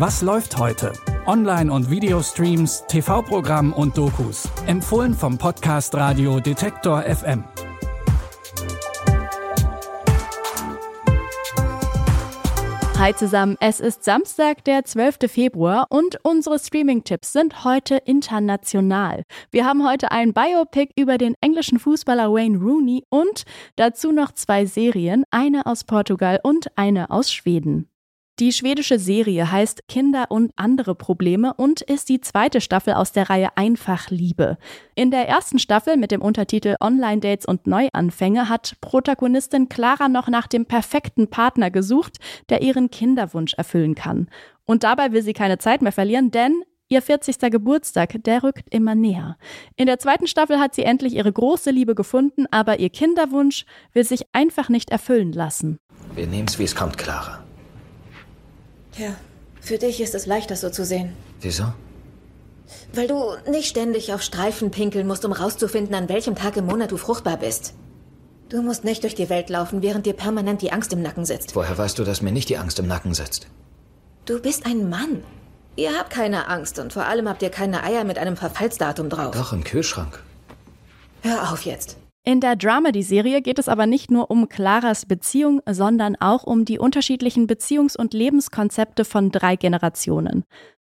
Was läuft heute? Online- und Videostreams, TV-Programm und Dokus. Empfohlen vom Podcast Radio Detektor FM. Hi zusammen, es ist Samstag, der 12. Februar und unsere Streaming-Tipps sind heute international. Wir haben heute ein Biopic über den englischen Fußballer Wayne Rooney und dazu noch zwei Serien, eine aus Portugal und eine aus Schweden. Die schwedische Serie heißt Kinder und andere Probleme und ist die zweite Staffel aus der Reihe Einfach Liebe. In der ersten Staffel mit dem Untertitel Online-Dates und Neuanfänge hat Protagonistin Clara noch nach dem perfekten Partner gesucht, der ihren Kinderwunsch erfüllen kann. Und dabei will sie keine Zeit mehr verlieren, denn Ihr 40. Geburtstag, der rückt immer näher. In der zweiten Staffel hat sie endlich ihre große Liebe gefunden, aber ihr Kinderwunsch will sich einfach nicht erfüllen lassen. Wir nehmen's, wie es kommt, Clara. Ja, für dich ist es leichter so zu sehen. Wieso? Weil du nicht ständig auf Streifen pinkeln musst, um rauszufinden, an welchem Tag im Monat du fruchtbar bist. Du musst nicht durch die Welt laufen, während dir permanent die Angst im Nacken sitzt. Woher weißt du, dass mir nicht die Angst im Nacken sitzt? Du bist ein Mann. Ihr habt keine Angst und vor allem habt ihr keine Eier mit einem Verfallsdatum drauf. Doch, im Kühlschrank. Hör auf jetzt. In der Dramedy-Serie geht es aber nicht nur um Claras Beziehung, sondern auch um die unterschiedlichen Beziehungs- und Lebenskonzepte von drei Generationen.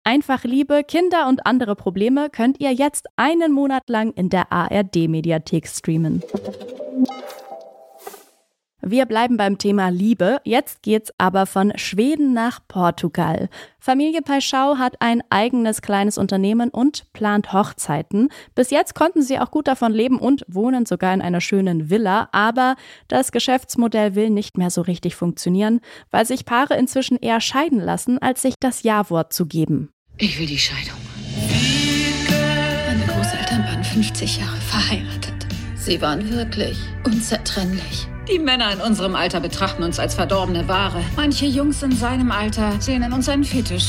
Einfach Liebe, Kinder und andere Probleme könnt ihr jetzt einen Monat lang in der ARD-Mediathek streamen. Wir bleiben beim Thema Liebe. Jetzt geht's aber von Schweden nach Portugal. Familie Peischau hat ein eigenes kleines Unternehmen und plant Hochzeiten. Bis jetzt konnten sie auch gut davon leben und wohnen sogar in einer schönen Villa. Aber das Geschäftsmodell will nicht mehr so richtig funktionieren, weil sich Paare inzwischen eher scheiden lassen, als sich das Ja-Wort zu geben. Ich will die Scheidung. Meine Großeltern waren 50 Jahre verheiratet. Sie waren wirklich unzertrennlich. Die Männer in unserem Alter betrachten uns als verdorbene Ware. Manche Jungs in seinem Alter sehen in uns einen Fetisch.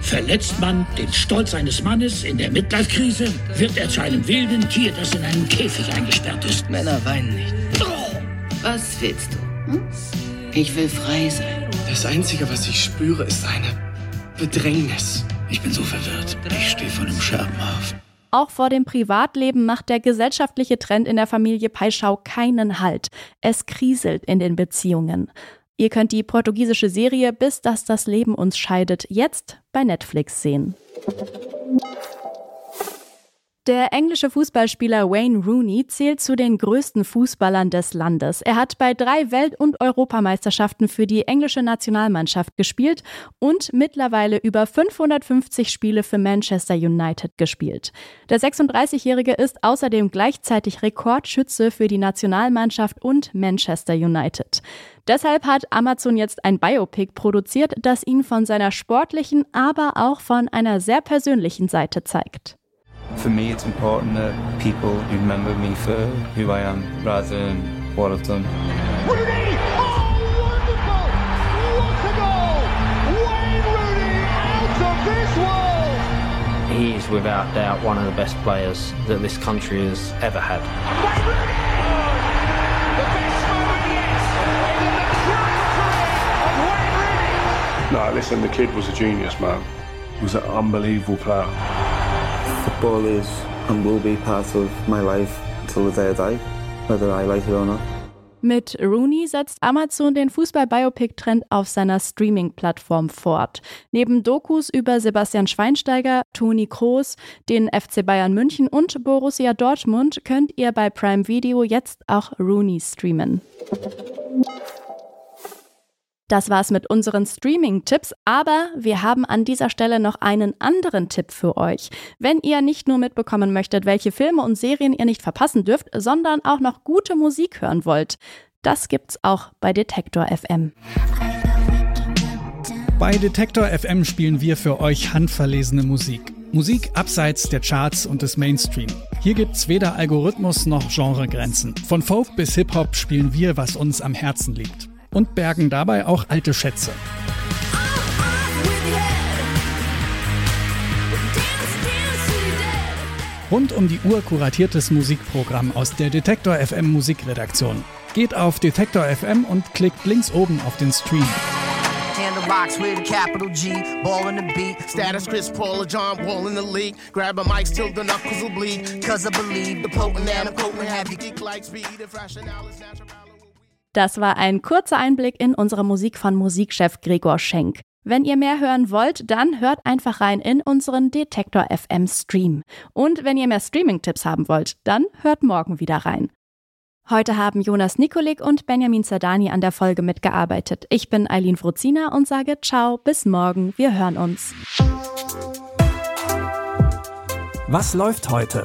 Verletzt man den Stolz eines Mannes in der Midlife-Krise, wird er zu einem wilden Tier, das in einem Käfig eingesperrt ist. Männer weinen nicht. Was willst du? Hm? Ich will frei sein. Das Einzige, was ich spüre, ist eine Bedrängnis. Ich bin so verwirrt. Ich stehe vor einem Scherbenhaufen. Auch vor dem Privatleben macht der gesellschaftliche Trend in der Familie Peischau keinen Halt. Es kriselt in den Beziehungen. Ihr könnt die portugiesische Serie Bis dass das Leben uns scheidet jetzt bei Netflix sehen. Der englische Fußballspieler Wayne Rooney zählt zu den größten Fußballern des Landes. Er hat bei drei Welt- und Europameisterschaften für die englische Nationalmannschaft gespielt und mittlerweile über 550 Spiele für Manchester United gespielt. Der 36-Jährige ist außerdem gleichzeitig Rekordschütze für die Nationalmannschaft und Manchester United. Deshalb hat Amazon jetzt ein Biopic produziert, das ihn von seiner sportlichen, aber auch von einer sehr persönlichen Seite zeigt. For me, it's important that people remember me for who I am rather than what I've done. Rooney! Oh, wonderful! What a goal! Wayne Rooney out of this world! He is without doubt one of the best players that this country has ever had. Wayne Rooney! The best moment yet in the national career of Wayne Rooney! No, listen, the kid was a genius, man. He was an unbelievable player. Football is and will be part of my life until the day I die, whether I like it or not. Mit Rooney setzt Amazon den Fußball-Biopic-Trend auf seiner Streaming-Plattform fort. Neben Dokus über Sebastian Schweinsteiger, Toni Kroos, den FC Bayern München und Borussia Dortmund könnt ihr bei Prime Video jetzt auch Rooney streamen. Das war's mit unseren Streaming-Tipps, aber wir haben an dieser Stelle noch einen anderen Tipp für euch. Wenn ihr nicht nur mitbekommen möchtet, welche Filme und Serien ihr nicht verpassen dürft, sondern auch noch gute Musik hören wollt, das gibt's auch bei Detektor FM. Bei Detektor FM spielen wir für euch handverlesene Musik. Musik abseits der Charts und des Mainstream. Hier gibt's weder Algorithmus noch Genregrenzen. Von Folk bis Hip-Hop spielen wir, was uns am Herzen liegt und bergen dabei auch alte Schätze. Rund um die Uhr kuratiertes Musikprogramm aus der Detektor FM Musikredaktion. Geht auf Detektor FM und klickt links oben auf den Stream. box with a capital G, ball in the beat. Status Chris Paul or John Wall in the league. Grab a mic till the knuckles will bleed. Cause I believe the potent and I'm potent have you geek like speed. If rationale is natural. Das war ein kurzer Einblick in unsere Musik von Musikchef Gregor Schenk. Wenn ihr mehr hören wollt, dann hört einfach rein in unseren Detektor FM Stream. Und wenn ihr mehr Streaming-Tipps haben wollt, dann hört morgen wieder rein. Heute haben Jonas Nikolik und Benjamin Zerdani an der Folge mitgearbeitet. Ich bin Eileen Fruzina und sage ciao, bis morgen, wir hören uns. Was läuft heute?